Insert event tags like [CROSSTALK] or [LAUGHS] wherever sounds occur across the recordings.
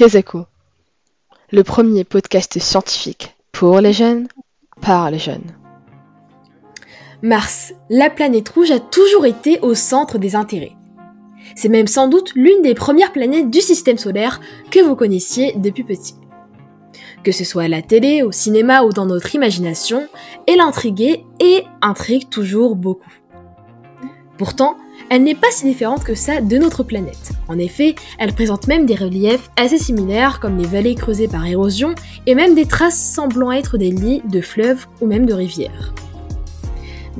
Kezako, le premier podcast scientifique pour les jeunes, par les jeunes. Mars, la planète rouge, a toujours été au centre des intérêts. C'est même sans doute l'une des premières planètes du système solaire que vous connaissiez depuis petit. Que ce soit à la télé, au cinéma ou dans notre imagination, elle intriguait et intrigue toujours beaucoup. Pourtant, elle n'est pas si différente que ça de notre planète. En effet, elle présente même des reliefs assez similaires comme les vallées creusées par érosion et même des traces semblant être des lits de fleuves ou même de rivières.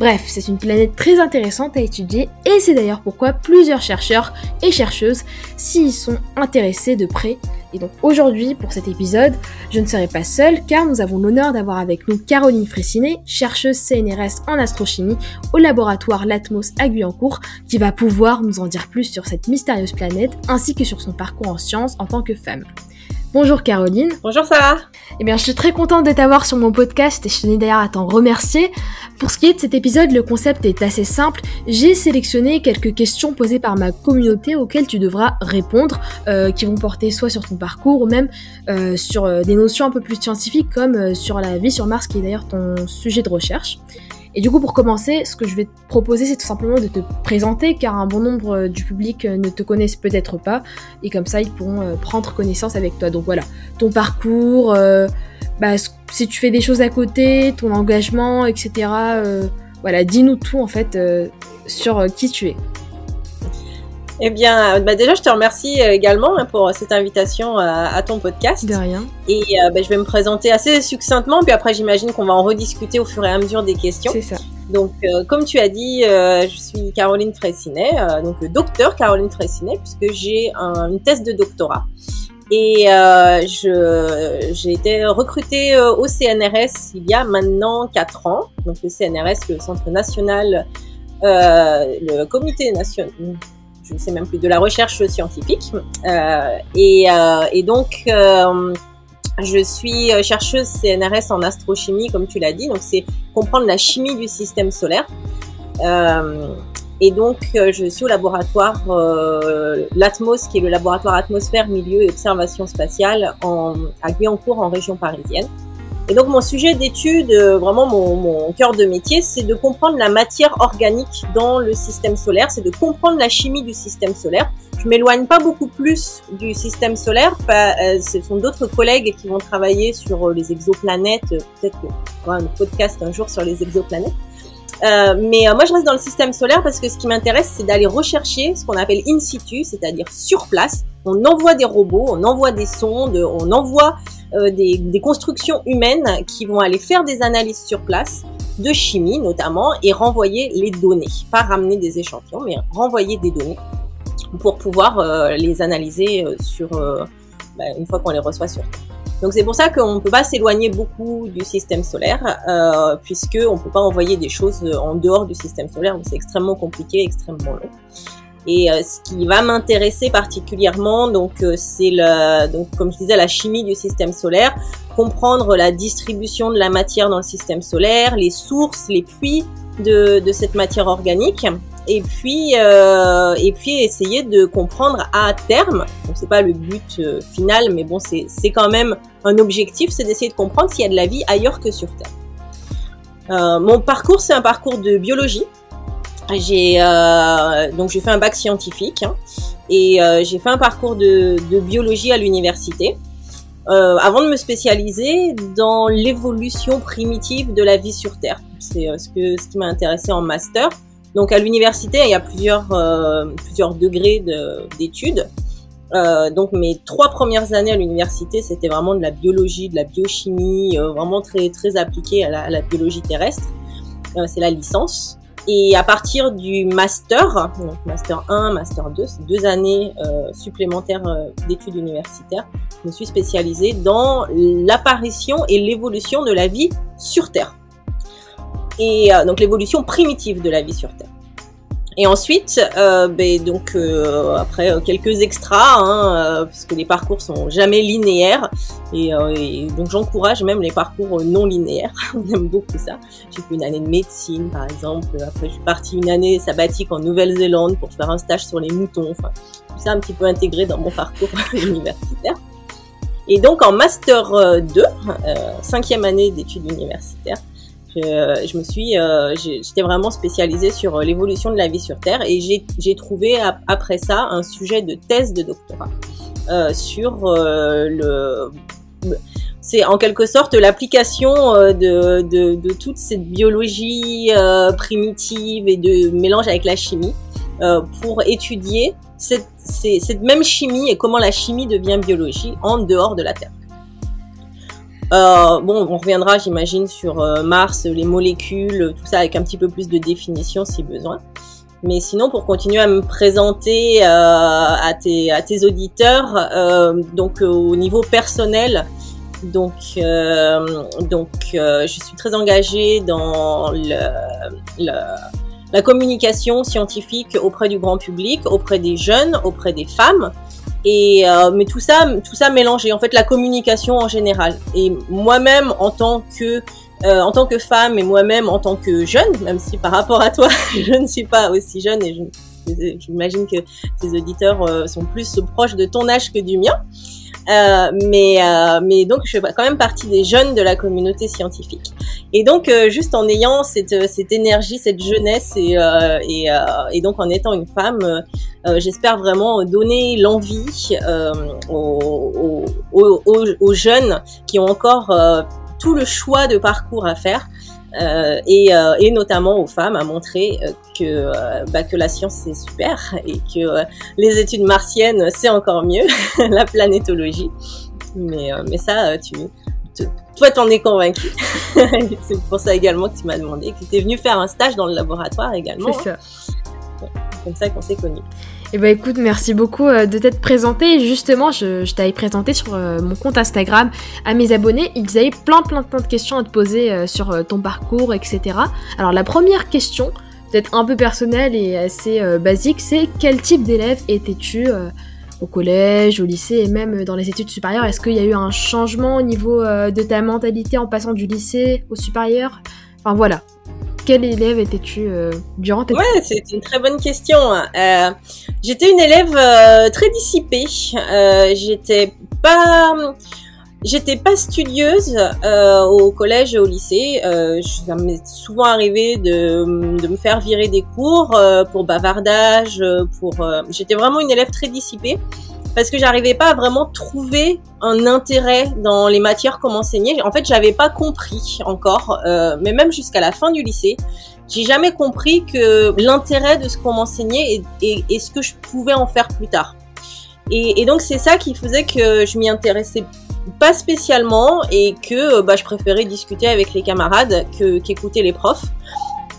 Bref, c'est une planète très intéressante à étudier et c'est d'ailleurs pourquoi plusieurs chercheurs et chercheuses s'y sont intéressés de près. Et donc aujourd'hui, pour cet épisode, je ne serai pas seule car nous avons l'honneur d'avoir avec nous Caroline Fressinet, chercheuse CNRS en astrochimie au laboratoire Latmos à Guyancourt, qui va pouvoir nous en dire plus sur cette mystérieuse planète ainsi que sur son parcours en sciences en tant que femme. Bonjour Caroline. Bonjour Sarah. Eh bien, je suis très contente de t'avoir sur mon podcast et je tenais d'ailleurs à t'en remercier. Pour ce qui est de cet épisode, le concept est assez simple. J'ai sélectionné quelques questions posées par ma communauté auxquelles tu devras répondre, euh, qui vont porter soit sur ton parcours ou même euh, sur euh, des notions un peu plus scientifiques comme sur la vie sur Mars, qui est d'ailleurs ton sujet de recherche. Et du coup, pour commencer, ce que je vais te proposer, c'est tout simplement de te présenter, car un bon nombre euh, du public euh, ne te connaissent peut-être pas, et comme ça, ils pourront euh, prendre connaissance avec toi. Donc voilà, ton parcours, bah, si tu fais des choses à côté, ton engagement, etc. voilà, dis-nous tout en fait sur qui tu es. Eh bien, euh, bah déjà, je te remercie euh, également hein, pour cette invitation à, ton podcast. De rien. Et euh, bah, je vais me présenter assez succinctement, puis après, j'imagine qu'on va en rediscuter au fur et à mesure des questions. C'est ça. Donc, comme tu as dit, je suis Caroline Fressinet, donc docteur Caroline Fressinet, puisque j'ai une thèse de doctorat. Et j'ai été recrutée au CNRS il y a maintenant 4 ans. Donc, le CNRS, le Centre national, le comité national je ne sais même plus, de la recherche scientifique. Euh, et, euh, et, donc, euh, je suis chercheuse CNRS en astrochimie, comme tu l'as dit. Donc, c'est comprendre la chimie du système solaire. et donc, je suis au laboratoire l'Atmos, qui est le laboratoire atmosphère, milieu et observation spatiale à Guyancourt, en région parisienne. Et donc mon sujet d'étude, euh, vraiment mon, cœur de métier, c'est de comprendre la matière organique dans le système solaire, c'est de comprendre la chimie du système solaire. Je m'éloigne pas beaucoup plus du système solaire, euh, ce sont d'autres collègues qui vont travailler sur euh, les exoplanètes, peut-être qu'on un podcast un jour sur les exoplanètes. Mais moi, je reste dans le système solaire parce que ce qui m'intéresse, c'est d'aller rechercher ce qu'on appelle in situ, c'est-à-dire sur place. On envoie des robots, on envoie des sondes, on envoie euh, des, constructions humaines qui vont aller faire des analyses sur place de chimie notamment et renvoyer les données, pas ramener des échantillons, mais renvoyer des données pour pouvoir euh, les analyser euh, sur bah, une fois qu'on les reçoit sur Terre. Donc c'est pour ça qu'on ne peut pas s'éloigner beaucoup du système solaire, euh, puisque on peut pas envoyer des choses en dehors du système solaire, où c'est extrêmement compliqué, extrêmement long. Et euh, ce qui va m'intéresser particulièrement, donc euh, c'est le, donc comme je disais, la chimie du système solaire, comprendre la distribution de la matière dans le système solaire, les sources, les puits de, de cette matière organique, et puis euh, et puis essayer de comprendre à terme. Donc c'est pas le but euh, final, mais bon c'est c'est quand même un objectif, c'est d'essayer de comprendre s'il y a de la vie ailleurs que sur Terre. Euh, mon parcours c'est un parcours de biologie. J'ai euh, donc j'ai fait un bac scientifique hein, et euh, j'ai fait un parcours de, de biologie à l'université. Euh, avant de me spécialiser dans l'évolution primitive de la vie sur Terre. C'est ce que ce qui m'a intéressé en master. Donc à l'université, il y a plusieurs plusieurs degrés d'études. Euh, donc mes trois premières années à l'université, c'était vraiment de la biologie, de la biochimie, vraiment très très appliquée à la, à la biologie terrestre. c'est la licence. Et à partir du master, donc master 1, master 2, c'est deux années euh, supplémentaires euh, d'études universitaires, je me suis spécialisée dans l'apparition et l'évolution de la vie sur Terre. Et euh, donc l'évolution primitive de la vie sur Terre. Et ensuite, euh, ben, donc euh, après euh, quelques extras, hein, euh, parce que les parcours sont jamais linéaires, et, et donc j'encourage même les parcours non linéaires. [LAUGHS] On aime beaucoup ça. J'ai fait une année de médecine, par exemple. Après, je suis partie une année sabbatique en Nouvelle-Zélande pour faire un stage sur les moutons. Enfin, tout ça un petit peu intégré dans mon parcours [LAUGHS] universitaire. Et donc en master 2, cinquième année d'études universitaires, je, me suis, j'étais vraiment spécialisée sur l'évolution de la vie sur Terre et j'ai trouvé après ça un sujet de thèse de doctorat sur le c'est en quelque sorte l'application euh, de, de, de, toute cette biologie euh, primitive et de mélange avec la chimie euh, pour étudier cette, cette, même chimie et comment la chimie devient biologie en dehors de la Terre. Euh, bon, on reviendra, j'imagine, sur Mars, les molécules, tout ça avec un petit peu plus de définition si besoin. Mais sinon, pour continuer à me présenter euh, à, tes, à tes auditeurs, euh, donc au niveau personnel, donc, euh, donc euh, je suis très engagée dans le, la communication scientifique auprès du grand public, auprès des jeunes, auprès des femmes. Et euh, mais tout ça, tout ça mélangé. En fait, la communication en général. Et moi-même, en tant que euh, en tant que femme et moi-même en tant que jeune, même si par rapport à toi, [LAUGHS] je ne suis pas aussi jeune et j'imagine que tes auditeurs euh, sont plus proches de ton âge que du mien. Euh, mais, euh, mais donc, je fais quand même partie des jeunes de la communauté scientifique. Et donc, euh, juste en ayant cette, cette énergie, cette jeunesse, et, et, donc en étant une femme, j'espère vraiment donner l'envie aux, aux, jeunes qui ont encore tout le choix de parcours à faire euh, et, euh, et, notamment aux femmes à montrer euh, que, bah, que la science c'est super et que les études martiennes c'est encore mieux, [LAUGHS] la planétologie. Mais, mais ça, tu, toi t'en es convaincu. [LAUGHS] c'est pour ça également que tu m'as demandé, que tu es venu faire un stage dans le laboratoire également. C'est ça. comme ça qu'on s'est connus. Eh ben écoute, merci beaucoup euh, de t'être présenté. Justement, je, je t'avais présenté sur euh, mon compte Instagram à mes abonnés. Ils avaient plein plein plein de questions à te poser euh, sur ton parcours, etc. Alors la première question, peut-être un peu personnelle et assez basique, c'est quel type d'élève étais-tu au collège, au lycée et même dans les études supérieures? Est-ce qu'il y a eu un changement au niveau de ta mentalité en passant du lycée au supérieur? Enfin voilà, quel élève étais-tu euh, durant tes Ouais, c'est une très bonne question. Euh, j'étais une élève euh, très dissipée. j'étais pas J'étais pas studieuse au collège et au lycée. ça m'est souvent arrivé de, de, me faire virer des cours pour bavardage. Pour, j'étais vraiment une élève très dissipée parce que j'arrivais pas à vraiment trouver un intérêt dans les matières qu'on m'enseignait. En fait, j'avais pas compris encore, euh, mais même jusqu'à la fin du lycée, j'ai jamais compris que l'intérêt de ce qu'on m'enseignait et, ce que je pouvais en faire plus tard. Et, donc c'est ça qui faisait que je m'y intéressais pas spécialement et que bah, je préférais discuter avec les camarades qu'écouter les profs.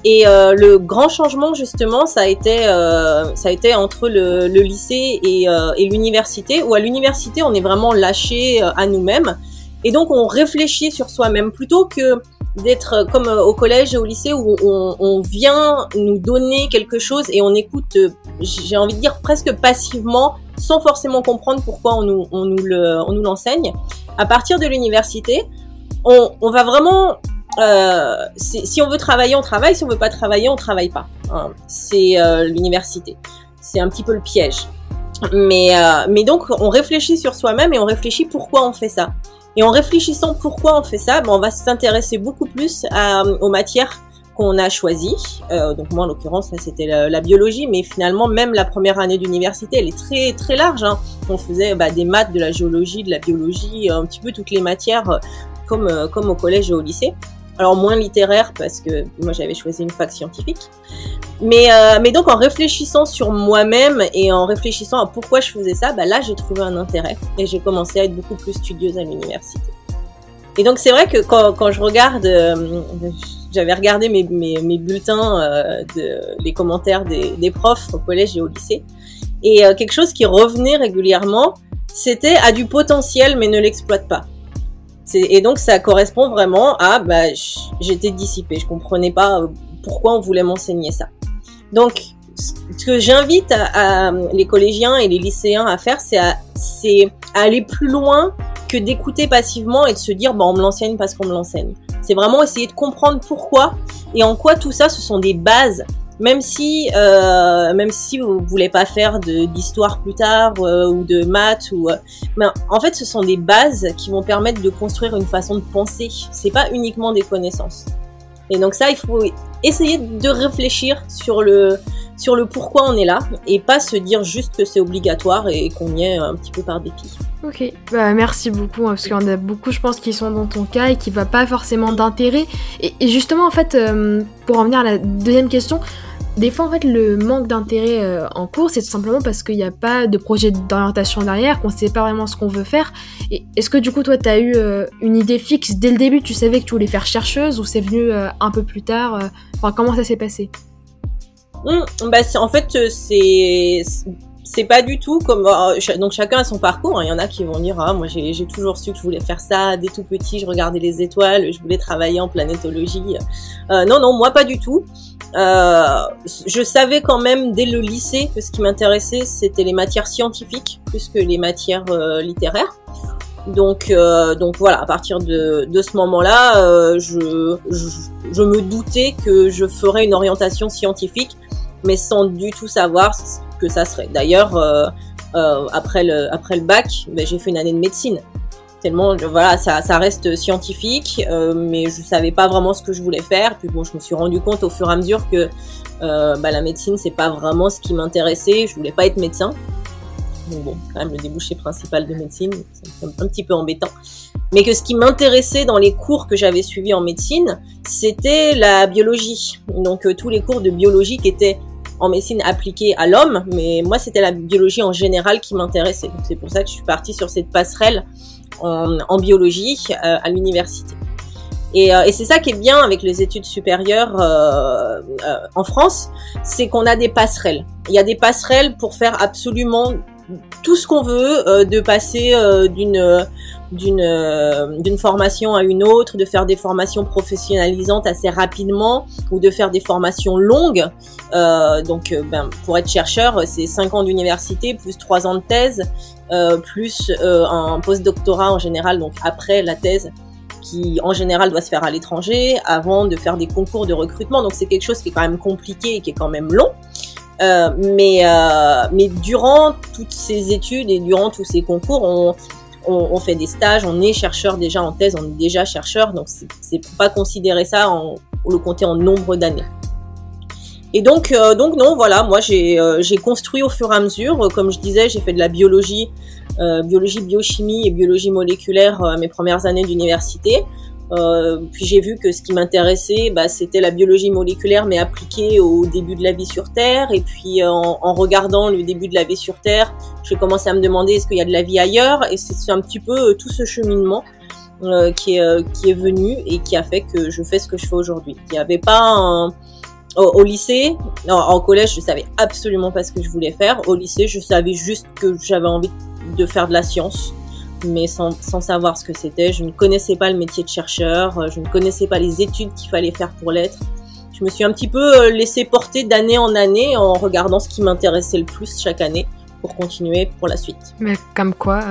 Et euh, le grand changement justement, ça a été, euh, ça a été entre le, le lycée et, euh, et l'université, où à l'université on est vraiment lâché euh, à nous-mêmes, et donc on réfléchit sur soi-même plutôt que d'être comme euh, au collège et au lycée où on, on, vient nous donner quelque chose et on écoute, j'ai envie de dire presque passivement, sans forcément comprendre pourquoi on nous, on nous le, on nous l'enseigne. À partir de l'université, on, on va vraiment euh, si on veut travailler, on travaille. Si on veut pas travailler, on travaille pas. Hein. C'est euh, l'université. C'est un petit peu le piège. Mais, euh, mais donc, on réfléchit sur soi-même et on réfléchit pourquoi on fait ça. Et en réfléchissant pourquoi on fait ça, ben, on va s'intéresser beaucoup plus à, aux matières qu'on a choisies. Euh, donc moi, en l'occurrence, c'était la, biologie, mais finalement, même la première année d'université, elle est très très large. Hein. On faisait bah, des maths, de la géologie, de la biologie, un petit peu toutes les matières comme, comme au collège et au lycée alors moins littéraire parce que moi j'avais choisi une fac scientifique. Mais, euh, mais donc en réfléchissant sur moi-même et en réfléchissant à pourquoi je faisais ça, bah là j'ai trouvé un intérêt et j'ai commencé à être beaucoup plus studieuse à l'université. Et donc c'est vrai que quand, quand je regarde, euh, j'avais regardé mes, mes, bulletins, euh, les commentaires des, des, profs au collège et au lycée, et quelque chose qui revenait régulièrement, c'était à du potentiel mais ne l'exploite pas. Et donc ça correspond vraiment à bah, j'étais dissipée, je comprenais pas euh, pourquoi on voulait m'enseigner ça. Donc ce que j'invite les collégiens et les lycéens à faire, c'est à, aller plus loin que d'écouter passivement et de se dire bah, on me l'enseigne parce qu'on me l'enseigne. C'est vraiment essayer de comprendre pourquoi et en quoi tout ça ce sont des bases même si euh, même si vous voulez pas faire d'histoire plus tard euh, ou de maths ou mais en fait ce sont des bases qui vont permettre de construire une façon de penser c'est pas uniquement des connaissances et donc ça il faut essayer de réfléchir sur le sur le pourquoi on est là et pas se dire juste que c'est obligatoire et qu'on y est un petit peu par dépit. Ok, bah, merci beaucoup, hein, parce qu'il y en a beaucoup, je pense, qui sont dans ton cas et qui va pas forcément d'intérêt. Et, justement, en fait, euh, pour en venir à la deuxième question, des fois, en fait, le manque d'intérêt euh, en cours, c'est tout simplement parce qu'il n'y a pas de projet d'orientation derrière, qu'on ne sait pas vraiment ce qu'on veut faire. Et est-ce que du coup, toi, tu as eu euh, une idée fixe dès le début? Tu savais que tu voulais faire chercheuse ou c'est venu un peu plus tard Enfin, comment ça s'est passé? Mmh, bah, En fait, c'est c'est pas du tout comme euh, donc chacun a son parcours. Hein. Il y en a qui vont dire ah moi j'ai toujours su que je voulais faire ça dès tout petit. Je regardais les étoiles, je voulais travailler en planétologie. Euh, non non moi pas du tout. Euh, je savais quand même dès le lycée que ce qui m'intéressait c'était les matières scientifiques plus que les matières littéraires. Donc, donc voilà, à partir de, de ce moment-là, je, je, je, me doutais que je ferais une orientation scientifique, mais sans du tout savoir que ça serait. D'ailleurs, euh, euh, après le après le bac, ben, j'ai fait une année de médecine. Tellement, voilà, ça, ça reste scientifique, euh, mais je savais pas vraiment ce que je voulais faire. Puis bon, je me suis rendu compte au fur et à mesure que bah, la médecine, c'est pas vraiment ce qui m'intéressait. Je voulais pas être médecin. Donc bon, quand même le débouché principal de médecine, c'est un petit peu embêtant. Mais que ce qui m'intéressait dans les cours que j'avais suivis en médecine, c'était la biologie. Donc tous les cours de biologie qui étaient en médecine appliquée à l'homme, mais moi c'était la biologie en général qui m'intéressait. c'est pour ça que je suis partie sur cette passerelle en, biologie euh, à l'université. Et, euh, et c'est ça qui est bien avec les études supérieures euh, en France, c'est qu'on a des passerelles. Il y a des passerelles pour faire absolument tout ce qu'on veut, de passer d'une d'une euh, d'une formation à une autre, de faire des formations professionnalisantes assez rapidement ou de faire des formations longues. Euh, donc, euh, ben, pour être chercheur, c'est 5 ans d'université plus 3 ans de thèse, plus un postdoctorat en général, donc après la thèse qui en général doit se faire à l'étranger avant de faire des concours de recrutement. Donc c'est quelque chose qui est quand même compliqué et qui est quand même long. Mais, mais durant toutes ces études et durant tous ces concours, on, on, fait des stages, on est chercheur déjà en thèse, on est déjà chercheur, donc c'est pas considérer ça, en, le compter en nombre d'années. Et donc, euh, donc non, voilà, moi euh, j'ai construit au fur et à mesure. Comme je disais, j'ai fait de la biologie, euh, biologie, biochimie et biologie moléculaire mes premières années d'université. Euh, puis j'ai vu que ce qui m'intéressait, bah, c'était la biologie moléculaire, mais appliquée au début de la vie sur Terre. Et puis en, en regardant le début de la vie sur Terre, j'ai commencé à me demander est-ce qu'il y a de la vie ailleurs? Et c'est un petit peu euh, tout ce cheminement euh, qui, est, euh, venu et qui a fait que je fais ce que je fais aujourd'hui. Il n'y avait pas un... Au, au, lycée, non, en collège, je savais absolument pas ce que je voulais faire. Au lycée, je savais juste que j'avais envie de faire de la science mais sans, sans savoir ce que c'était. Je ne connaissais pas le métier de chercheur, euh, je ne connaissais pas les études qu'il fallait faire pour l'être. Je me suis un petit peu euh, laissé porter d'année en année en regardant ce qui m'intéressait le plus chaque année pour continuer pour la suite. Mais comme quoi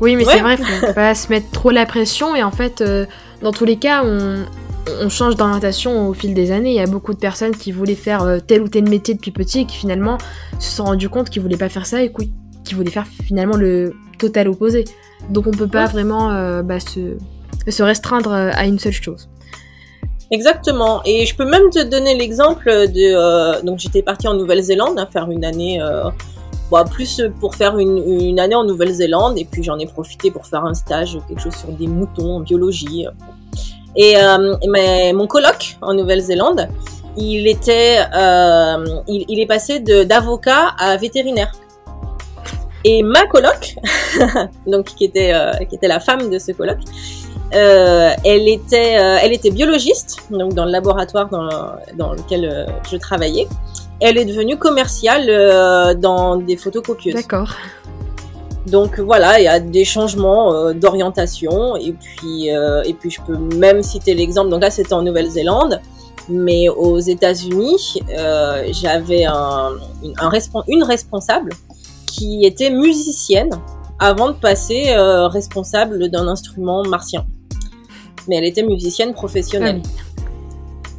Oui, mais c'est vrai, faut [LAUGHS] pas se mettre trop la pression et en fait, euh, dans tous les cas, on, on change d'orientation au fil des années. Il y a beaucoup de personnes qui voulaient faire tel ou tel métier depuis petit et qui finalement se sont rendu compte qu'ils voulaient pas faire ça et qui voulaient faire finalement le total opposé. Donc on peut pas vraiment euh, bah, se, se, restreindre euh, à une seule chose. Exactement. Et je peux même te donner l'exemple de... Euh, donc j'étais partie en Nouvelle-Zélande, hein, faire une année... Bon, plus pour faire une, une année en Nouvelle-Zélande, et puis j'en ai profité pour faire un stage, quelque chose sur des moutons en biologie. Et, mais mon colloque en Nouvelle-Zélande, il était, il, il, est passé d'avocat à vétérinaire. Et ma coloc, [LAUGHS] donc qui était euh, qui était la femme de ce coloc, euh, elle était euh, elle était biologiste, donc dans le laboratoire dans, dans lequel je travaillais. Elle est devenue commerciale dans des photocopieuses. D'accord. Donc voilà, il y a des changements d'orientation et puis et puis je peux même citer l'exemple. Donc là c'était en Nouvelle-Zélande, mais aux États-Unis, j'avais un une responsable qui était musicienne avant de passer euh, responsable d'un instrument martien. Mais elle était musicienne professionnelle.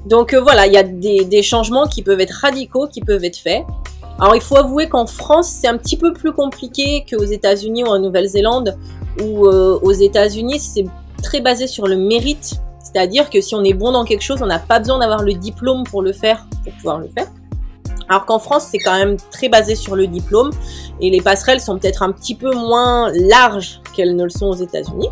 Donc euh, voilà, il y a des, des, changements qui peuvent être radicaux, qui peuvent être faits. Alors il faut avouer qu'en France, c'est un petit peu plus compliqué qu'aux États-Unis ou en Nouvelle-Zélande, où euh, aux États-Unis, c'est très basé sur le mérite. C'est-à-dire que si on est bon dans quelque chose, on n'a pas besoin d'avoir le diplôme pour le faire, pour pouvoir le faire. Alors qu'en France, c'est quand même très basé sur le diplôme et les passerelles sont peut-être un petit peu moins larges qu'elles ne le sont aux États-Unis.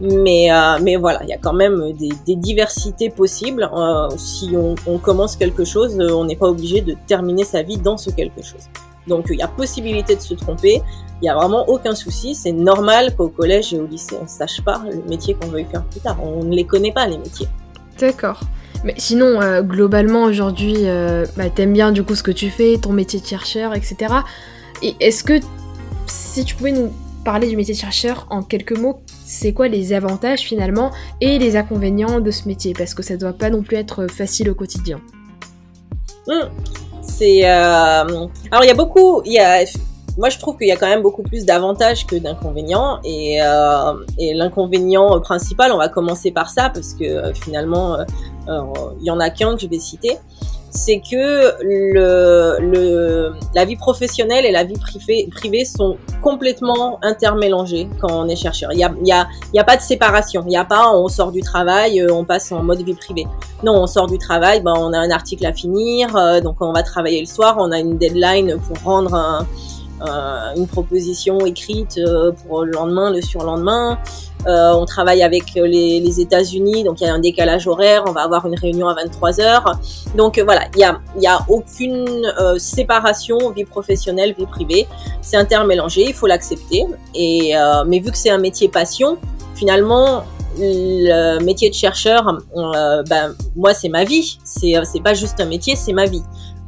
Mais, euh, mais voilà, il y a quand même des, diversités possibles. Euh, si on, on, commence quelque chose, euh, on n'est pas obligé de terminer sa vie dans ce quelque chose. Donc il y a possibilité de se tromper, il y a vraiment aucun souci, c'est normal qu'au collège et au lycée on ne sache pas le métier qu'on veut faire plus tard, on ne les connaît pas les métiers. D'accord. Mais sinon, euh, globalement, aujourd'hui, euh, bah, t'aimes bien du coup ce que tu fais, ton métier de chercheur, etc. Et est-ce que, si tu pouvais nous parler du métier de chercheur en quelques mots, c'est quoi les avantages finalement et les inconvénients de ce métier? Parce que ça doit pas non plus être facile au quotidien. Mmh. C'est. Euh... Alors, il y a beaucoup. Il y a moi, je trouve qu'il y a quand même beaucoup plus d'avantages que d'inconvénients. Et, euh, et l'inconvénient principal, on va commencer par ça, parce que euh, finalement, euh, euh, il y en a qu'un que je vais citer. C'est que le, le, la vie professionnelle et la vie privée, sont complètement intermélangées quand on est chercheur. Il n'y a, y a, y a pas de séparation. Il n'y a pas on sort du travail, on passe en mode vie privée. Non, on sort du travail, ben, on a un article à finir, donc on va travailler le soir, on a une deadline pour rendre un, euh, une proposition écrite euh, pour le lendemain, le surlendemain. Euh, on travaille avec les, États-Unis, donc il y a un décalage horaire. On va avoir une réunion à 23 heures. Donc voilà, il y a, y a aucune séparation vie professionnelle, vie privée. C'est intermélangé, il faut l'accepter. Et mais vu que c'est un métier passion, finalement, le métier de chercheur, ben, moi c'est ma vie. C'est c'est pas juste un métier, c'est ma vie.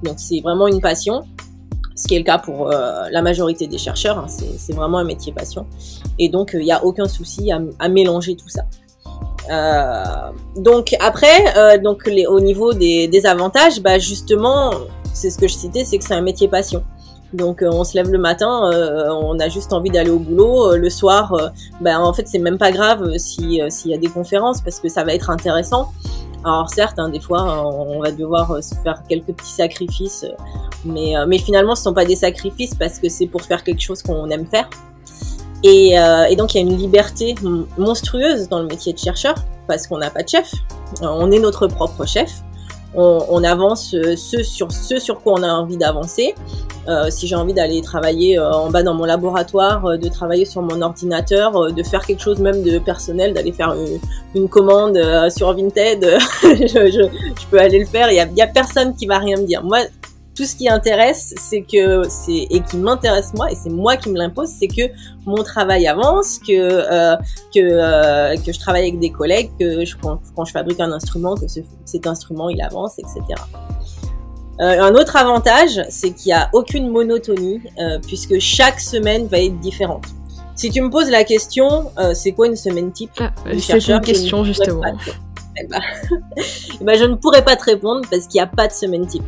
Donc c'est vraiment une passion ce qui est le cas pour euh, la majorité des chercheurs. Hein, c'est vraiment un métier passion. Et donc, il euh, n'y a aucun souci à, mélanger tout ça. Euh, donc après, euh, donc au niveau des, avantages, bah justement, c'est ce que je citais, c'est que c'est un métier passion. Donc on se lève le matin, on a juste envie d'aller au boulot. le soir, bah, en fait c'est même pas grave si s'il y a des conférences parce que ça va être intéressant. Alors certes, hein, des fois, on va devoir euh, se faire quelques petits sacrifices, euh, mais, euh, mais finalement, ce ne sont pas des sacrifices parce que c'est pour faire quelque chose qu'on aime faire. Et, et, donc, il y a une liberté monstrueuse dans le métier de chercheur parce qu'on n'a pas de chef. On est notre propre chef on, on, avance ce sur ce sur quoi on a envie d'avancer. Euh, si j'ai envie d'aller travailler euh, en bas dans mon laboratoire, euh, de travailler sur mon ordinateur, de faire quelque chose même de personnel, d'aller faire une, une commande sur Vinted, [LAUGHS] je, je, je, peux aller le faire. Il y a, y a personne qui va rien me dire. Moi, tout ce qui intéresse, c'est que c'est et qui m'intéresse moi et c'est moi qui me l'impose, c'est que mon travail avance, que euh, que euh, que je travaille avec des collègues, que je, quand, quand, je fabrique un instrument, que ce, cet instrument il avance, etc. Euh, un autre avantage, c'est qu'il n'y a aucune monotonie euh, puisque chaque semaine va être différente. Si tu me poses la question, euh, c'est quoi une semaine type? Ah, C'est une question justement. Eh ben, [LAUGHS] eh ben, je ne pourrais pas te répondre parce qu'il n'y a pas de semaine type.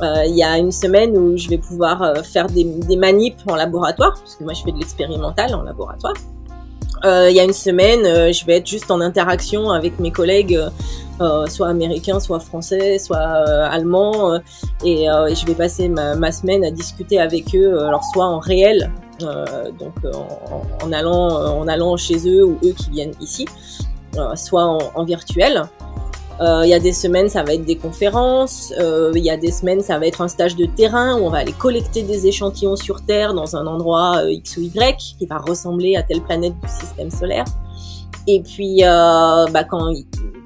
Il y a une semaine où je vais pouvoir faire des, des, manips en laboratoire, parce que moi je fais de l'expérimental en laboratoire. Euh, il y a une semaine, euh, je vais être juste en interaction avec mes collègues, euh, soit américains, soit français, soit allemands, et je vais passer ma, ma, semaine à discuter avec eux, alors soit en réel, donc en, allant, en allant chez eux ou eux qui viennent ici, soit en virtuel. Euh, il y a des semaines, ça va être des conférences. Euh, il y a des semaines, ça va être un stage de terrain où on va aller collecter des échantillons sur Terre dans un endroit euh, X ou Y qui va ressembler à telle planète du système solaire. Et puis, bah, quand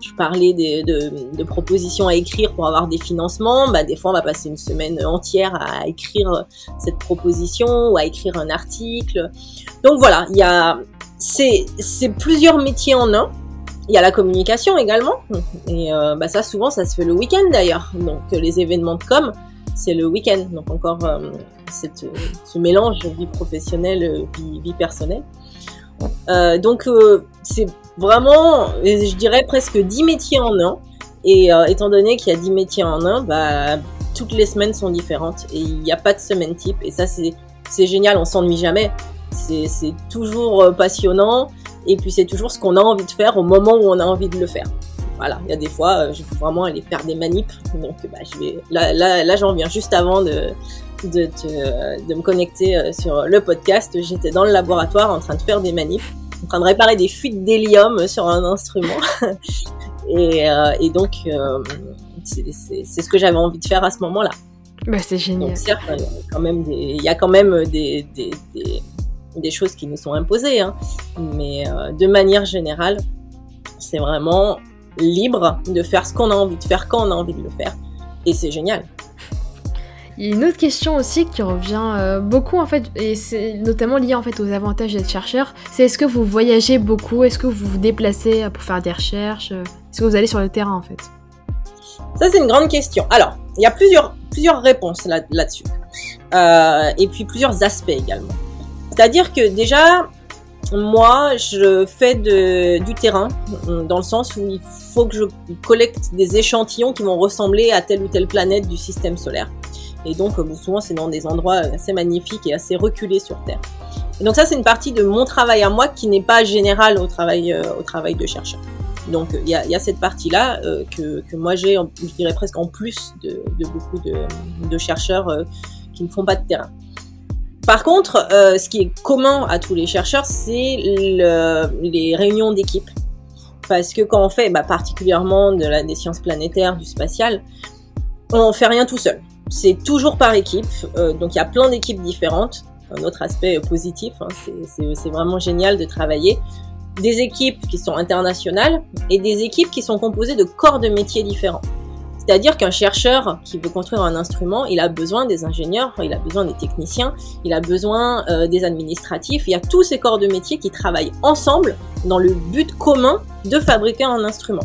tu parlais de, de, de, propositions à écrire pour avoir des financements, bah, des fois, on va passer une semaine entière à écrire cette proposition ou à écrire un article. Donc voilà, il y a c'est plusieurs métiers en un. Il y a la communication également. Et euh, bah ça, souvent, ça se fait le week-end d'ailleurs. Donc, les événements de com, c'est le week-end. Donc, encore euh, ce mélange vie professionnelle, vie, vie personnelle. Euh, donc, c'est vraiment, je dirais, presque 10 métiers en un. Et étant donné qu'il y a 10 métiers en un, bah, toutes les semaines sont différentes. Et il n'y a pas de semaine type. Et ça, c'est génial, on s'ennuie jamais. C'est toujours passionnant. Et puis c'est toujours ce qu'on a envie de faire au moment où on a envie de le faire. voilà, il y a des fois, je peux vraiment aller faire des manips. Donc, bah, je vais, là, là, là j'en viens juste avant de, de, de, me connecter sur le podcast. J'étais dans le laboratoire en train de faire des manifs, en train de réparer des fuites d'hélium sur un instrument. [LAUGHS] et, et, donc, c'est ce que j'avais envie de faire à ce moment-là. Bah, c'est génial. Donc, certes, il y a quand même des, il y a quand même des, des, des, des choses qui nous sont imposées, hein. mais euh, de manière générale, c'est vraiment libre de faire ce qu'on a envie de faire quand on a envie de le faire. Et c'est génial. Il y a une autre question aussi qui revient euh, beaucoup en fait, et c'est notamment lié en fait aux avantages d'être chercheur. C'est est-ce que vous voyagez beaucoup? Est-ce que vous vous déplacez pour faire des recherches? Est-ce que vous allez sur le terrain en fait? Ça c'est une grande question. Alors, il y a plusieurs, plusieurs réponses là, là-dessus. Euh, et puis plusieurs aspects également. C'est-à-dire que déjà, moi, je fais du terrain, dans le sens où il faut que je collecte des échantillons qui vont ressembler à telle ou telle planète du système solaire. Et donc, souvent, c'est dans des endroits assez magnifiques et assez reculés sur Terre. Et donc ça, c'est une partie de mon travail à moi qui n'est pas générale au travail, euh, au travail de chercheur. Donc il y a, cette partie-là euh, que, moi j'ai, je dirais presque en plus de, beaucoup de, chercheurs euh, qui ne font pas de terrain. Par contre, euh, ce qui est commun à tous les chercheurs, c'est le, les réunions d'équipe. Parce que quand on fait, bah, particulièrement de la, des sciences planétaires, du spatial, on fait rien tout seul. C'est toujours par équipe. Euh, donc il y a plein d'équipes différentes. Un autre aspect positif, hein, c'est vraiment génial de travailler des équipes qui sont internationales et des équipes qui sont composées de corps de métiers différents. C'est-à-dire qu'un chercheur qui veut construire un instrument, il a besoin des ingénieurs, il a besoin des techniciens, il a besoin euh, des administratifs. Il y a tous ces corps de métiers qui travaillent ensemble dans le but commun de fabriquer un instrument.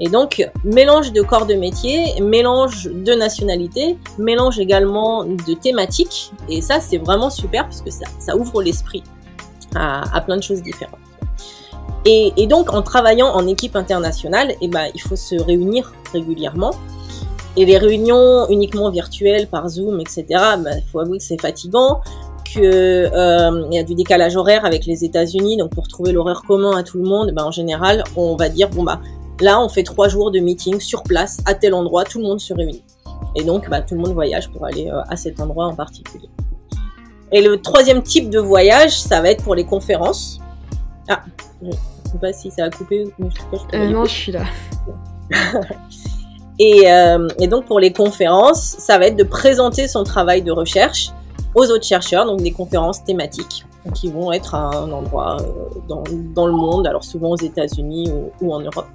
Et donc, mélange de corps de métier, mélange de nationalités, mélange également de thématiques. Et ça, c'est vraiment super parce que ça, ouvre l'esprit à, plein de choses différentes. Et, et, donc, en travaillant en équipe internationale, eh ben, il faut se réunir régulièrement. Et les réunions uniquement virtuelles par Zoom, etc., ben, il faut avouer que c'est fatigant, qu'il euh, y a du décalage horaire avec les États-Unis. Donc, pour trouver l'horaire commun à tout le monde, ben, en général, on va dire, bon, bah, là, on fait trois jours de meeting sur place, à tel endroit, tout le monde se réunit. Et donc, bah, tout le monde voyage pour aller euh, à cet endroit en particulier. Et le troisième type de voyage, ça va être pour les conférences. Ah, sais pas si ça a coupé. Mais je euh, non, je suis là. [LAUGHS] et, euh, et, donc pour les conférences, ça va être de présenter son travail de recherche aux autres chercheurs, donc des conférences thématiques qui vont être à un endroit euh, dans, le monde, alors souvent aux États-Unis ou, en Europe.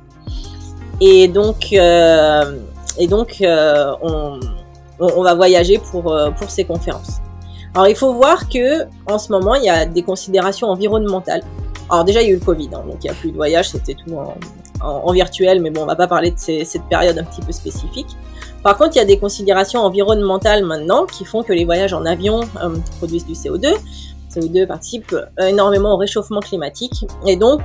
Et donc, euh, et donc on, va voyager pour, pour ces conférences. Alors il faut voir que en ce moment il y a des considérations environnementales alors déjà, il y a eu le Covid, hein, donc il n'y a plus de voyage, c'était tout en, en, en, virtuel, mais bon, on va pas parler de ces, cette période un petit peu spécifique. Par contre, il y a des considérations environnementales maintenant qui font que les voyages en avion euh, produisent du CO2. CO2 participe énormément au réchauffement climatique, et donc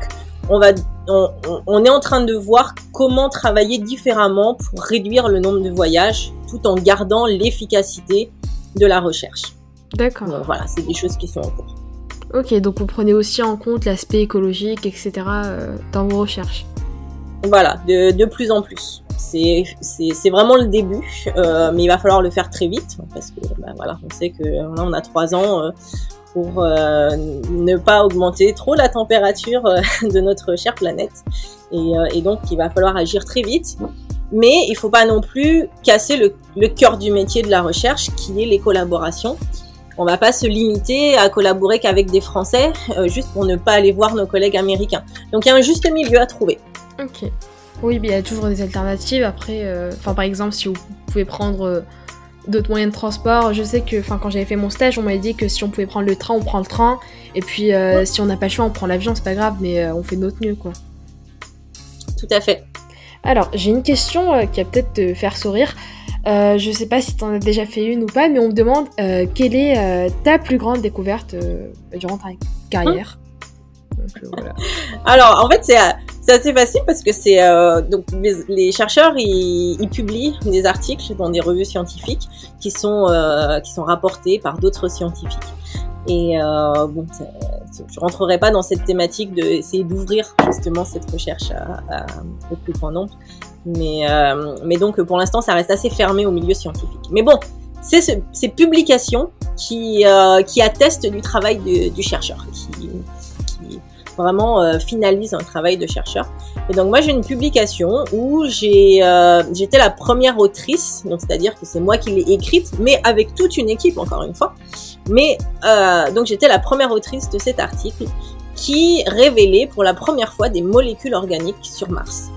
on va, on, on est en train de voir comment travailler différemment pour réduire le nombre de voyages, tout en gardant l'efficacité de la recherche. D'accord. Voilà, c'est des choses qui sont en cours. Ok, donc vous prenez aussi en compte l'aspect écologique, etc. Euh, dans vos recherches. Voilà, de, plus en plus. C'est vraiment le début, euh, mais il va falloir le faire très vite parce que bah, voilà, on sait que là on a trois ans euh, pour euh, ne pas augmenter trop la température euh, [LAUGHS] de notre chère planète, et, euh, donc il va falloir agir très vite. Mais il faut pas non plus casser le cœur du métier de la recherche, qui est les collaborations on va pas se limiter à collaborer qu'avec des Français euh, juste pour ne pas aller voir nos collègues américains. Donc il y a un juste milieu à trouver. Ok. Oui, mais il y a toujours des alternatives. Après, euh, enfin par exemple, si vous pouvez prendre euh, d'autres moyens de transport, je sais que, enfin quand j'avais fait mon stage, on m'avait dit que si on pouvait prendre le train, on prend le train. Et puis ouais. si on n'a pas le choix, on prend l'avion. C'est pas grave, mais on fait notre mieux, quoi. Tout à fait. Alors, j'ai une question qui va peut-être te faire sourire. Euh, je sais pas si tu en as déjà fait une ou pas, mais on me demande euh, quelle est euh, ta plus grande découverte durant ta carrière. [LAUGHS] Alors, en fait, c'est assez facile parce que c'est donc les, chercheurs ils, publient des articles dans des revues scientifiques qui sont qui sont rapportés par d'autres scientifiques. Et euh, bon, je rentrerai pas dans cette thématique d'essayer d'ouvrir justement cette recherche au plus grand nombre. Mais, euh, mais donc pour l'instant, ça reste assez fermé au milieu scientifique. Mais bon, c'est ce, ces publications qui, euh, qui attestent du travail du chercheur, qui, qui vraiment euh, finalise un travail de chercheur. Et donc moi j'ai une publication où euh, j'étais la première autrice, donc c'est-à-dire que c'est moi qui l'ai écrite, mais avec toute une équipe encore une fois. Mais euh, donc j'étais la première autrice de cet article qui révélait pour la première fois des molécules organiques sur Mars.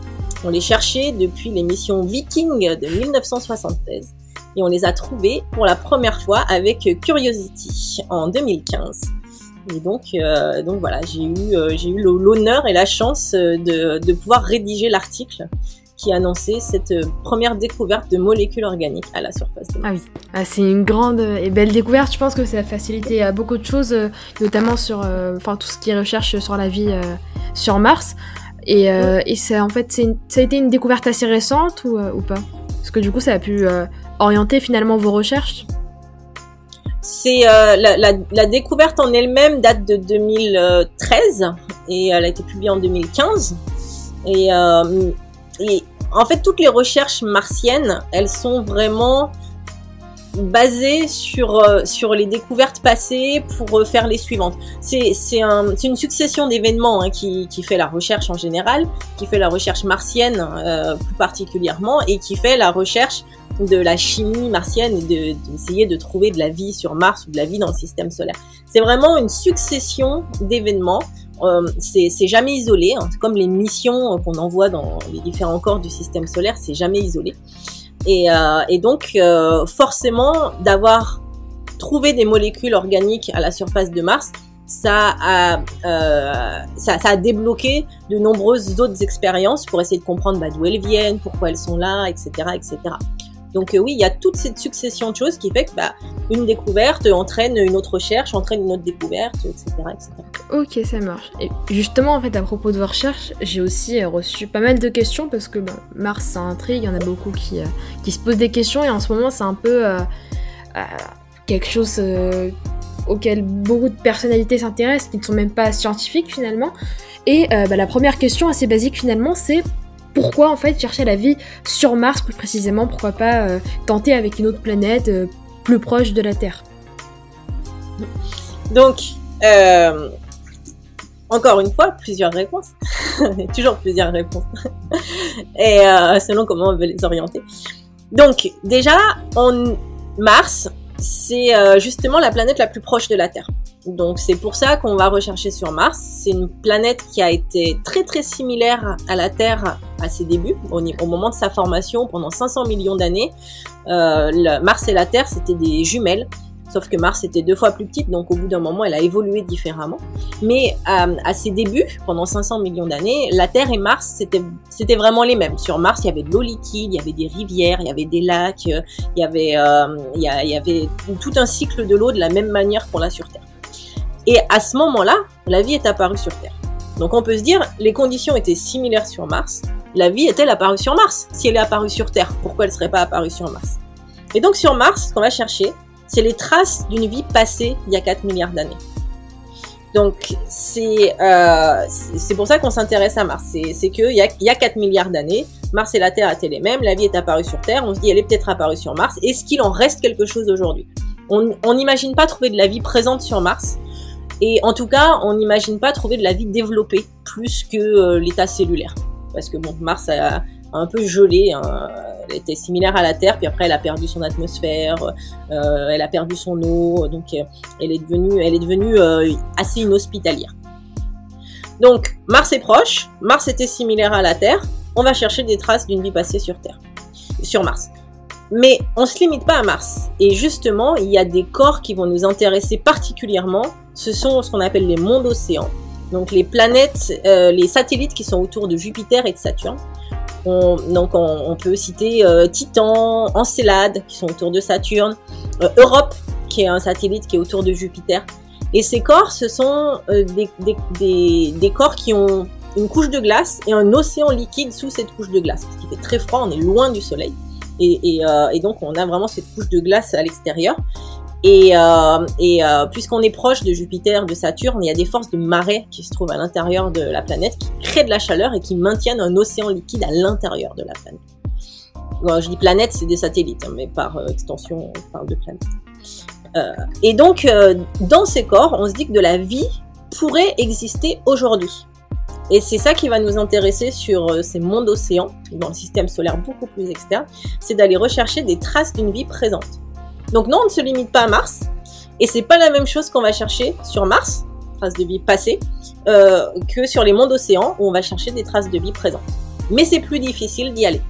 On les cherchait depuis les missions Viking de 1976 et on les a trouvées pour la première fois avec Curiosity en 2015. Et donc, euh, donc voilà, j'ai eu, euh, j'ai eu l'honneur et la chance de, de pouvoir rédiger l'article qui annonçait cette euh, première découverte de molécules organiques à la surface de. Ah oui, ah, c'est une grande et belle découverte. Je pense que ça a facilité euh, beaucoup de choses, euh, notamment sur enfin, tout ce qui recherche sur la vie sur Mars. Et, et ça, en fait, une, ça a été une découverte assez récente ou, ou pas? Parce que du coup, ça a pu orienter finalement vos recherches? C'est la, la, la, découverte en elle-même date de 2013 et elle a été publiée en 2015. Et euh, et en fait, toutes les recherches martiennes, elles sont vraiment basées sur, euh, sur les découvertes passées pour euh, faire les suivantes. C'est, un, une succession d'événements hein, qui, qui fait la recherche en général, qui fait la recherche martienne euh, plus particulièrement, et qui fait la recherche de la chimie martienne et de, d'essayer de trouver de la vie sur Mars ou de la vie dans le système solaire. C'est vraiment une succession d'événements euh, c'est jamais isolé, hein. comme les missions qu'on envoie dans les différents corps du système solaire, c'est jamais isolé. Et, euh, et donc, euh, forcément, d'avoir trouvé des molécules organiques à la surface de Mars, ça a, euh, ça, ça, a débloqué de nombreuses autres expériences pour essayer de comprendre bah, d'où elles viennent, pourquoi elles sont là, etc., etc. Donc euh, oui, il y a toute cette succession de choses qui fait que bah, une découverte entraîne une autre recherche, entraîne une autre découverte, etc., etc. Ok, ça marche. Et justement, en fait, à propos de vos recherches, j'ai aussi euh, reçu pas mal de questions parce que bah, Mars, ça intrigue, il y en a beaucoup qui, euh, qui se posent des questions et en ce moment, c'est un peu quelque chose auquel beaucoup de personnalités s'intéressent, qui ne sont même pas scientifiques finalement. Et bah, la première question assez basique finalement, c'est pourquoi en fait chercher la vie sur Mars plus précisément Pourquoi pas euh, tenter avec une autre planète euh, plus proche de la Terre Donc, euh, encore une fois, plusieurs réponses. [LAUGHS] Toujours plusieurs réponses. [LAUGHS] Et selon comment on veut les orienter. Donc, déjà, on, Mars, c'est justement la planète la plus proche de la Terre. Donc c'est pour ça qu'on va rechercher sur Mars. C'est une planète qui a été très très similaire à la Terre à ses débuts, au, moment de sa formation pendant 500 millions d'années. Euh, Mars et la Terre c'était des jumelles. Sauf que Mars était deux fois plus petite, donc au bout d'un moment, elle a évolué différemment. Mais euh, à ses débuts, pendant 500 millions d'années, la Terre et Mars, c'était vraiment les mêmes. Sur Mars, il y avait de l'eau liquide, il y avait des rivières, il y avait des lacs, il y avait euh, il y avait tout un cycle de l'eau de la même manière qu'on l'a sur Terre. Et à ce moment-là, la vie est apparue sur Terre. Donc on peut se dire, les conditions étaient similaires sur Mars, la vie est-elle apparue sur Mars? Si elle est apparue sur Terre, pourquoi elle ne serait pas apparue sur Mars? Et donc sur Mars, ce qu'on va chercher, c'est les traces d'une vie passée il y a 4 milliards d'années. Donc c'est euh, c'est pour ça qu'on s'intéresse à Mars. C'est qu'il y a, y a 4 milliards d'années, Mars et la Terre étaient les mêmes, la vie est apparue sur Terre, on se dit elle est peut-être apparue sur Mars, est-ce qu'il en reste quelque chose aujourd'hui? On n'imagine pas trouver de la vie présente sur Mars, et en tout cas, on n'imagine pas trouver de la vie développée plus que euh, l'état cellulaire. Parce que bon, Mars a, un peu gelé, hein. elle était similaire à la Terre, puis après elle a perdu son atmosphère, euh, elle a perdu son eau, donc euh, elle est devenue, elle est devenue assez inhospitalière. Donc Mars est proche, Mars était similaire à la Terre, on va chercher des traces d'une vie passée sur Terre, sur Mars. Mais on se limite pas à Mars. Et justement, il y a des corps qui vont nous intéresser particulièrement. Ce sont ce qu'on appelle les mondes océans. Donc les planètes, euh, les satellites qui sont autour de Jupiter et de Saturne. On, donc on, peut citer euh, Titan, Encelade qui sont autour de Saturne, euh, Europe qui est un satellite qui est autour de Jupiter. Et ces corps, ce sont euh, des, des, des, des corps qui ont une couche de glace et un océan liquide sous cette couche de glace. Parce qu'il fait très froid, on est loin du Soleil. Euh, et, donc on a vraiment cette couche de glace à l'extérieur. Et, euh, euh, puisqu'on est proche de Jupiter, de Saturne, il y a des forces de marée qui se trouvent à l'intérieur de la planète, qui créent de la chaleur et qui maintiennent un océan liquide à l'intérieur de la planète. Bon, je dis planète, c'est des satellites, hein, mais par extension, on parle de planète. Et donc, dans ces corps, on se dit que de la vie pourrait exister aujourd'hui. Et c'est ça qui va nous intéresser sur euh, ces mondes océans, dans le système solaire beaucoup plus externe, c'est d'aller rechercher des traces d'une vie présente. Donc non, on ne se limite pas à Mars, et c'est pas la même chose qu'on va chercher sur Mars, traces de vie passées, euh, que sur les mondes océans où on va chercher des traces de vie présentes. Mais c'est plus difficile d'y aller.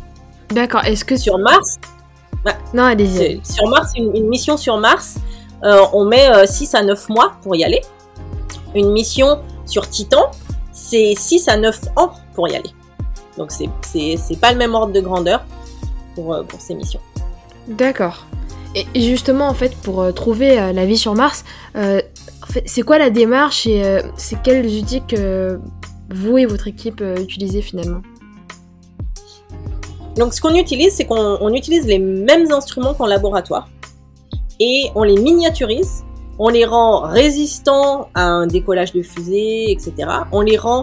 D'accord. Est-ce que Sur Mars, non, allez-y. sur Mars, une, une mission sur Mars, euh, on met 6 à 9 mois pour y aller. Une mission sur Titan, c'est 6 à 9 ans pour y aller. Donc c'est pas le même ordre de grandeur pour, euh, pour ces missions. D'accord. Et justement, en fait, pour euh, trouver euh, la vie sur Mars, euh, c'est quoi la démarche et euh, c'est quels outils que vous et votre équipe utilisez finalement? Donc ce qu'on utilise, c'est qu'on on utilise les mêmes instruments qu'en laboratoire et on les miniaturise, on les rend résistants à un décollage de fusée, etc. On les rend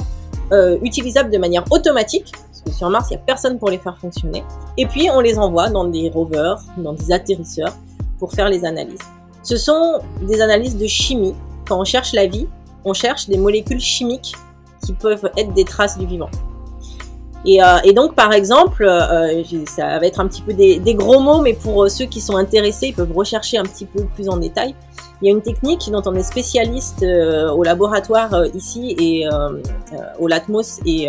euh, utilisables de manière automatique, parce que sur Mars, il n'y a personne pour les faire fonctionner. Et puis on les envoie dans des rovers, dans des atterrisseurs, pour faire les analyses. Ce sont des analyses de chimie. Quand on cherche la vie, on cherche des molécules chimiques qui peuvent être des traces du vivant. Et, euh, et donc, par exemple, euh, ça va être un petit peu des, gros mots, mais pour euh, ceux qui sont intéressés, ils peuvent rechercher un petit peu plus en détail. Il y a une technique dont on est spécialiste au laboratoire ici et au Latmos et,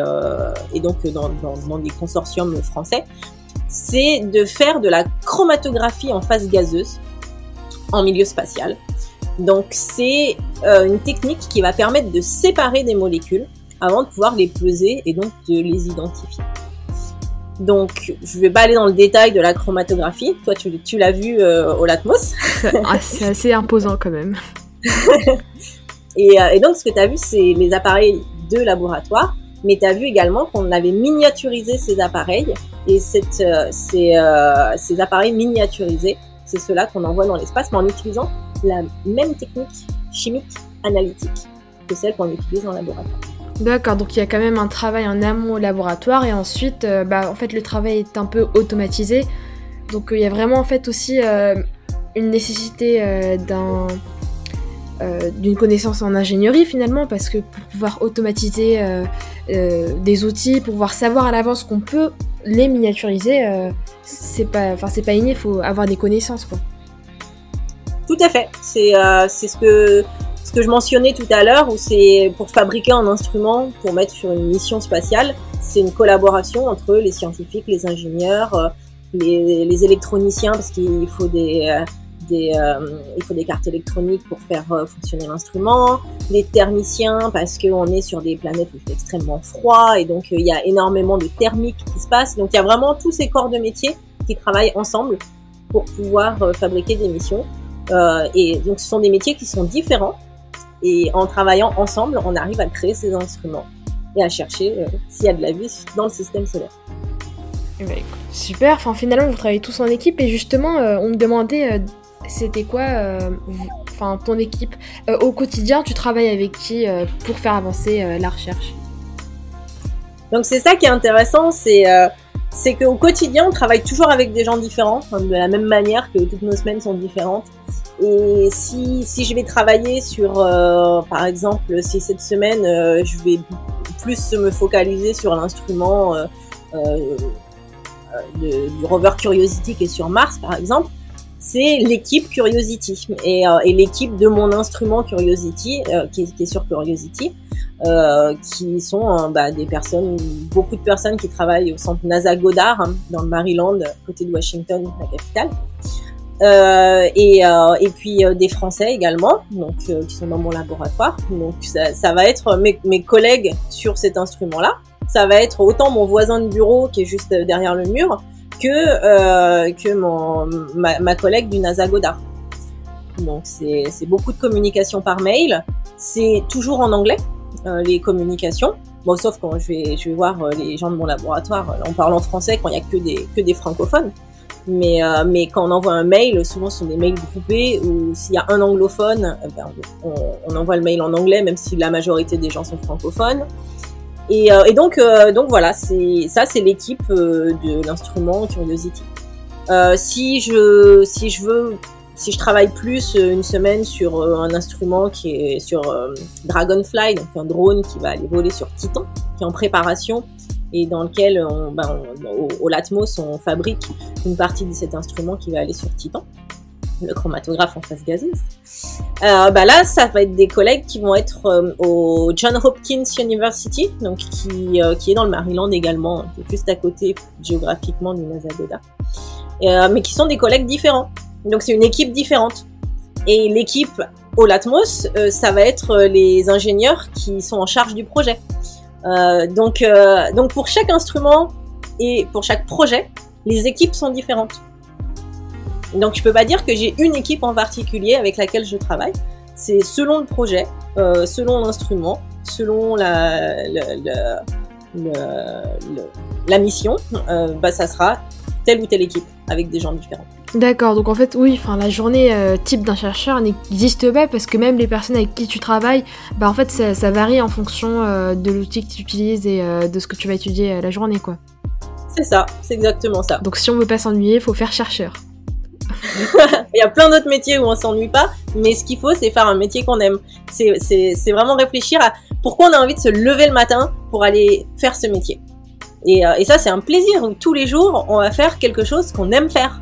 donc dans, dans, dans des consortiums français, c'est de faire de la chromatographie en phase gazeuse en milieu spatial. Donc c'est une technique qui va permettre de séparer des molécules avant de pouvoir les peser et donc de les identifier. Donc, je vais pas aller dans le détail de la chromatographie. Toi, tu, tu l'as vu euh, au Latmos. Ah, C'est [LAUGHS] assez imposant quand même. [LAUGHS] Et, euh, et donc, ce que tu as vu, c'est les appareils de laboratoire. Mais tu as vu également qu'on avait miniaturisé ces appareils. Et cette, euh, ces, ces appareils miniaturisés, c'est ceux-là qu'on envoie dans l'espace, mais en utilisant la même technique chimique analytique que celle qu'on utilise en laboratoire. D'accord, donc il y a quand même un travail en amont au laboratoire et ensuite, euh, bah, en fait, le travail est un peu automatisé. Donc euh, il y a vraiment en fait aussi euh, une nécessité d'un d'une connaissance en ingénierie finalement parce que pour pouvoir automatiser des outils, pour pouvoir savoir à l'avance qu'on peut les miniaturiser, c'est pas, enfin c'est pas inné, faut avoir des connaissances quoi. Tout à fait. C'est c'est ce que ce que je mentionnais tout à l'heure, où c'est pour fabriquer un instrument pour mettre sur une mission spatiale, c'est une collaboration entre les scientifiques, les ingénieurs, euh, les, électroniciens, parce qu'il faut des euh, des, euh, il faut des cartes électroniques pour faire euh, fonctionner l'instrument, les thermiciens parce qu'on est sur des planètes où il fait extrêmement froid et donc il y a énormément de thermique qui se passe. Donc il y a vraiment tous ces corps de métier qui travaillent ensemble pour pouvoir fabriquer des missions. Et donc ce sont des métiers qui sont différents et en travaillant ensemble, on arrive à créer ces instruments et à chercher euh, s'il y a de la vie dans le système solaire. Eh ben, super, enfin finalement vous travaillez tous en équipe et justement euh, on me demandait euh, c'était quoi enfin ton équipe au quotidien tu travailles avec qui pour faire avancer la recherche? Donc c'est ça qui est intéressant, c'est c'est qu'au quotidien, on travaille toujours avec des gens différents, de la même manière que toutes nos semaines sont différentes. Et si, si je vais travailler sur, euh, par exemple, si cette semaine, euh, je vais plus me focaliser sur l'instrument euh, euh, de- du rover Curiosity qui est sur Mars, par exemple, c'est l'équipe Curiosity et, euh, et l'équipe de mon instrument Curiosity euh, qui, est, qui est sur Curiosity euh, qui sont euh, bah, des personnes, beaucoup de personnes qui travaillent au centre NASA Goddard hein, dans le Maryland, côté de Washington, la capitale. Euh, et, euh, et puis euh, des Français également, donc euh, qui sont dans mon laboratoire. Donc ça, ça va être mes, mes collègues sur cet instrument-là. Ça va être autant mon voisin de bureau qui est juste derrière le mur que euh, que mon ma, ma collègue du NASA Goddard. Donc c'est c'est beaucoup de communication par mail. C'est toujours en anglais euh, les communications. Bon, sauf quand je vais, je vais voir euh, les gens de mon laboratoire, euh, on parle en français quand il y a que des, que des francophones. Mais, euh, mais quand on envoie un mail, souvent ce sont des mails groupés ou s'il y a un anglophone, eh ben, on, envoie le mail en anglais, même si la majorité des gens sont francophones. Et, euh, euh, donc voilà, ça, c'est l'équipe de l'instrument Curiosity. si je si je veux si je travaille plus une semaine sur un instrument qui est sur Dragonfly, donc un drone qui va aller voler sur Titan, qui est en préparation, et dans lequel ben, au, Latmos on fabrique une partie de cet instrument qui va aller sur Titan, le chromatographe en phase gazeuse. Euh, bah là, ça va être des collègues qui vont être euh, au John Hopkins University, donc qui, euh, qui est dans le Maryland également, juste à côté géographiquement du NASA Goddard, euh, mais qui sont des collègues différents. Donc c'est une équipe différente. Et l'équipe au Latmos, ça va être les ingénieurs qui sont en charge du projet. Euh, donc, euh, donc pour chaque instrument et pour chaque projet, les équipes sont différentes. Donc je peux pas dire que j'ai une équipe en particulier avec laquelle je travaille. C'est selon le projet, euh, selon l'instrument, selon la, la, mission, bah ça sera telle ou telle équipe avec des gens différents. D'accord, donc en fait, oui, enfin, la journée euh, type d'un chercheur n'existe pas parce que même les personnes avec qui tu travailles, bah en fait, ça, ça varie en fonction euh, de l'outil que tu utilises et euh, de ce que tu vas étudier la journée, quoi. C'est ça, c'est exactement ça. Donc si on veut pas s'ennuyer, faut faire chercheur. [LAUGHS] Il y a plein d'autres métiers où on s'ennuie pas, mais ce qu'il faut, c'est faire un métier qu'on aime. C'est vraiment réfléchir à pourquoi on a envie de se lever le matin pour aller faire ce métier. Et, et ça, c'est un plaisir où tous les jours, on va faire quelque chose qu'on aime faire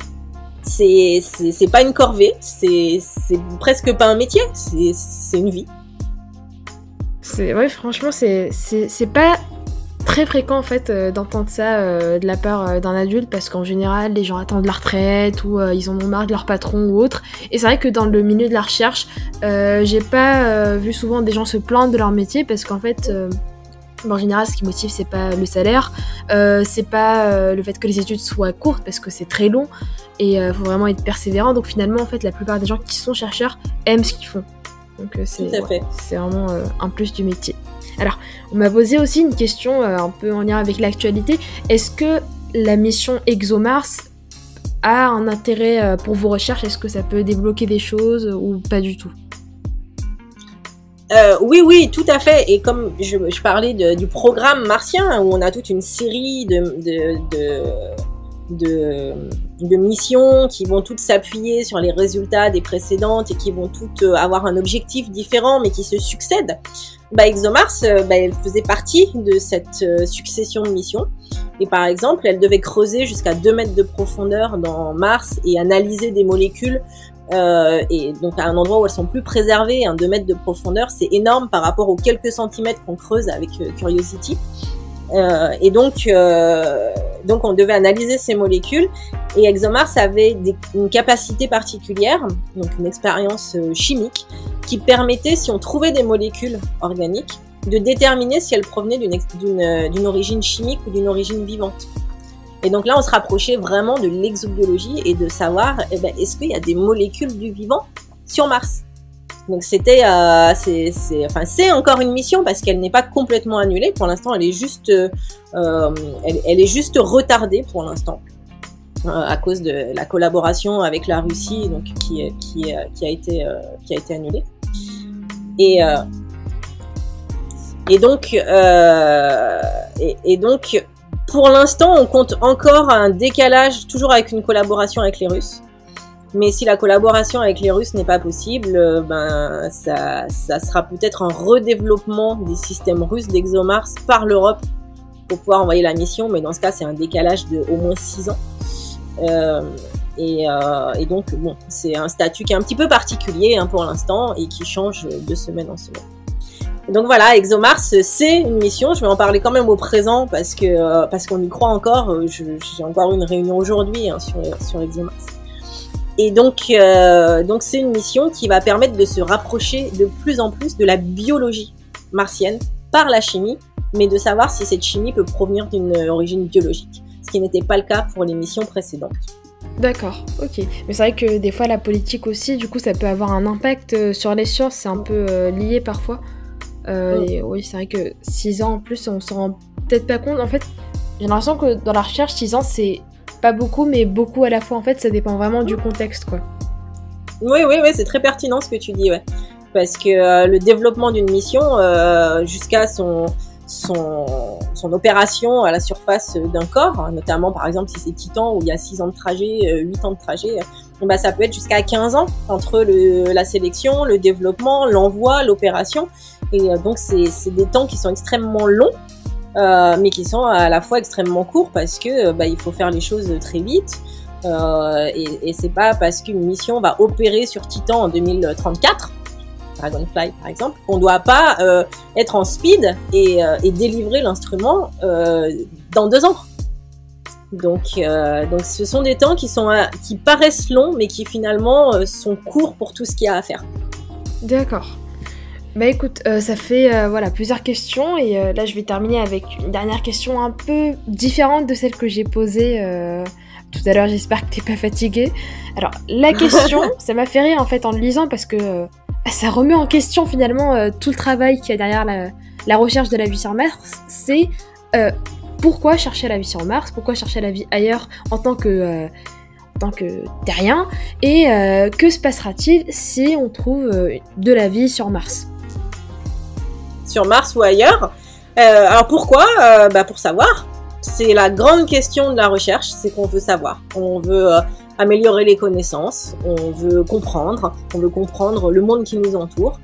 c'est c'est pas une corvée, c'est presque pas un métier, c'est une vie. Ouais, franchement, c'est c'est pas très fréquent en fait euh, d'entendre ça euh, de la part euh, d'un adulte parce qu'en général les gens attendent la retraite ou ils en ont marre de leur patron ou autre et c'est vrai que dans le milieu de la recherche j'ai pas vu souvent des gens se plaindre de leur métier parce qu'en fait en général, ce qui motive, c'est pas le salaire, euh, c'est pas euh, le fait que les études soient courtes parce que c'est très long et euh, faut vraiment être persévérant. Donc finalement, en fait, la plupart des gens qui sont chercheurs aiment ce qu'ils font. Donc c'est c'est vraiment un plus du métier. Alors, on m'a posé aussi une question un peu en lien avec l'actualité. Est-ce que la mission ExoMars a un intérêt pour vos recherches? Est-ce que ça peut débloquer des choses ou pas du tout? Euh, oui, oui, tout à fait. Et comme je, parlais du programme martien, où on a toute une série de, missions qui vont toutes s'appuyer sur les résultats des précédentes et qui vont toutes euh, avoir un objectif différent, mais qui se succèdent, bah, ExoMars, euh, bah, faisait partie de cette succession de missions. Et par exemple, elle devait creuser jusqu'à 2 mètres de profondeur dans Mars et analyser des molécules euh, et donc à un endroit où elles sont plus préservées, un 2 mètres de profondeur, c'est énorme par rapport aux quelques centimètres qu'on creuse avec euh, Curiosity. Euh, et donc, donc on devait analyser ces molécules. Et ExoMars avait une capacité particulière, donc une expérience chimique, qui permettait, si on trouvait des molécules organiques, de déterminer si elles provenaient d'une origine chimique ou d'une origine vivante. Et donc là, on se rapprochait vraiment de l'exobiologie et de savoir, eh ben, est-ce qu'il y a des molécules du vivant sur Mars? Donc c'était, euh, c'est, enfin, c'est encore une mission parce qu'elle n'est pas complètement annulée. Pour l'instant, elle est juste, euh, elle, est juste retardée pour l'instant euh, à cause de la collaboration avec la Russie, donc qui, a été, annulée. Et donc, et donc, pour l'instant, on compte encore un décalage, toujours avec une collaboration avec les Russes. Mais si la collaboration avec les Russes n'est pas possible, euh, ben ça, sera peut-être un redéveloppement des systèmes russes d'ExoMars par l'Europe pour pouvoir envoyer la mission. Mais dans ce cas, c'est un décalage de au moins 6 ans. Euh, et, euh, et, donc, bon, c'est un statut qui est un petit peu particulier hein, pour l'instant et qui change de semaine en semaine donc voilà, ExoMars, c'est une mission. Je vais en parler quand même au présent parce que euh, parce qu'on y croit encore. Euh, j'ai encore une réunion aujourd'hui hein, sur sur ExoMars. Et donc euh, donc c'est une mission qui va permettre de se rapprocher de plus en plus de la biologie martienne par la chimie, mais de savoir si cette chimie peut provenir d'une origine biologique, ce qui n'était pas le cas pour les missions précédentes. D'accord, ok. Mais c'est vrai que des fois la politique aussi, du coup, ça peut avoir un impact sur les sciences, c'est un peu lié parfois. Euh, et oui, c'est vrai que 6 ans en plus, on s'en rend peut-être pas compte. En fait, j'ai l'impression que dans la recherche, 6 ans, c'est pas beaucoup, mais beaucoup à la fois. En fait, ça dépend vraiment du contexte, quoi. Oui, oui, oui, c'est très pertinent ce que tu dis, ouais. Parce que euh, le développement d'une mission, euh, jusqu'à son, son, son, opération à la surface d'un corps, notamment par exemple si c'est Titan où il y a 6 ans de trajet, 8 ans de trajet, bah, ça peut être jusqu'à 15 ans entre le, la sélection, le développement, l'envoi, l'opération. Et donc c'est des temps qui sont extrêmement longs euh, mais qui sont à la fois extrêmement courts parce que bah, il faut faire les choses très vite. Euh, et, et c'est pas parce qu'une mission va opérer sur Titan en 2034, Dragonfly par exemple, qu'on doit pas euh, être en speed et, euh, délivrer l'instrument euh, dans deux ans. Donc, euh, donc ce sont des temps qui sont qui paraissent longs, mais qui finalement sont courts pour tout ce qu'il y a à faire. D'accord. Bah écoute, euh, ça fait euh, voilà plusieurs questions et euh, là je vais terminer avec une dernière question un peu différente de celle que j'ai posée tout à l'heure. J'espère que t'es pas fatiguée. Alors la [LAUGHS] question, ça m'a fait rire en fait en le lisant parce que ça remet en question finalement tout le travail qu'il y a derrière la, la, recherche de la vie sur Mars. C'est pourquoi chercher la vie sur Mars? Pourquoi chercher la vie ailleurs en tant que en tant que terrien? Et que se passera-t-il si on trouve de la vie sur Mars? Sur Mars ou ailleurs. Euh, alors pourquoi? Euh, bah Pour savoir. C'est la grande question de la recherche, c'est qu'on veut savoir. On veut euh, améliorer les connaissances, on veut comprendre, on veut comprendre le monde qui nous entoure.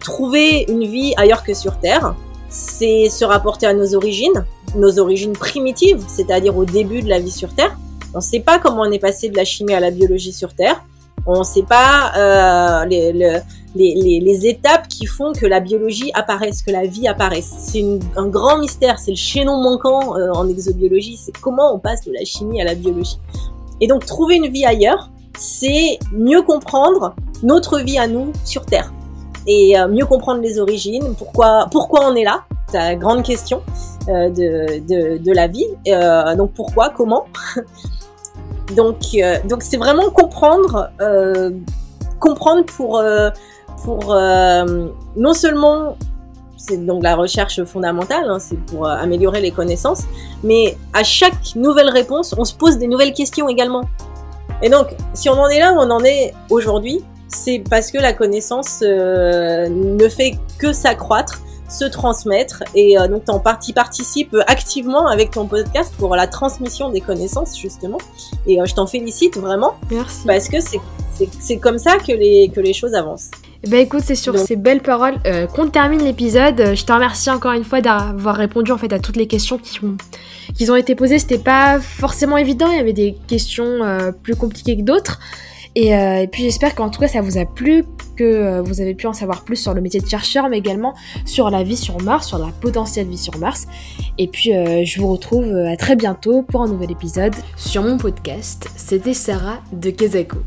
trouver une vie ailleurs que sur Terre, c'est se rapporter à nos origines, nos origines primitives, c'est-à-dire au début de la vie sur Terre. On ne sait pas comment on est passé de la chimie à la biologie sur Terre. On ne sait pas euh, les, étapes qui font que la biologie apparaisse, que la vie apparaisse. C'est un grand mystère, c'est le chaînon manquant euh, en exobiologie, c'est comment on passe de la chimie à la biologie. Et donc trouver une vie ailleurs, c'est mieux comprendre notre vie à nous sur Terre et euh, mieux comprendre les origines, pourquoi, on est là, c'est la grande question de, la vie. Donc pourquoi, comment? Donc, euh, donc c'est vraiment comprendre, euh, comprendre pour, euh, pour non seulement c'est donc la recherche fondamentale, hein, c'est pour améliorer les connaissances, mais à chaque nouvelle réponse, on se pose des nouvelles questions également. Et donc, si on en est là où on en est aujourd'hui, c'est parce que la connaissance ne fait que s'accroître se transmettre et euh, donc en partie participe activement avec ton podcast pour la transmission des connaissances justement et euh, je t'en félicite vraiment Merci. parce que c'est comme ça que les, que les choses avancent. Bah écoute, c'est sur ces belles paroles euh, qu'on termine l'épisode. Je te remercie encore une fois d'avoir répondu en fait à toutes les questions qui ont, qui ont été posées. C'était pas forcément évident, il y avait des questions euh, plus compliquées que d'autres. Et, euh, et, puis j'espère qu'en tout cas ça vous a plu, que euh, vous avez pu en savoir plus sur le métier de chercheur, mais également sur la vie sur Mars, sur la potentielle vie sur Mars. Et puis euh, je vous retrouve à très bientôt pour un nouvel épisode sur mon podcast. C'était Sarah de Kezako.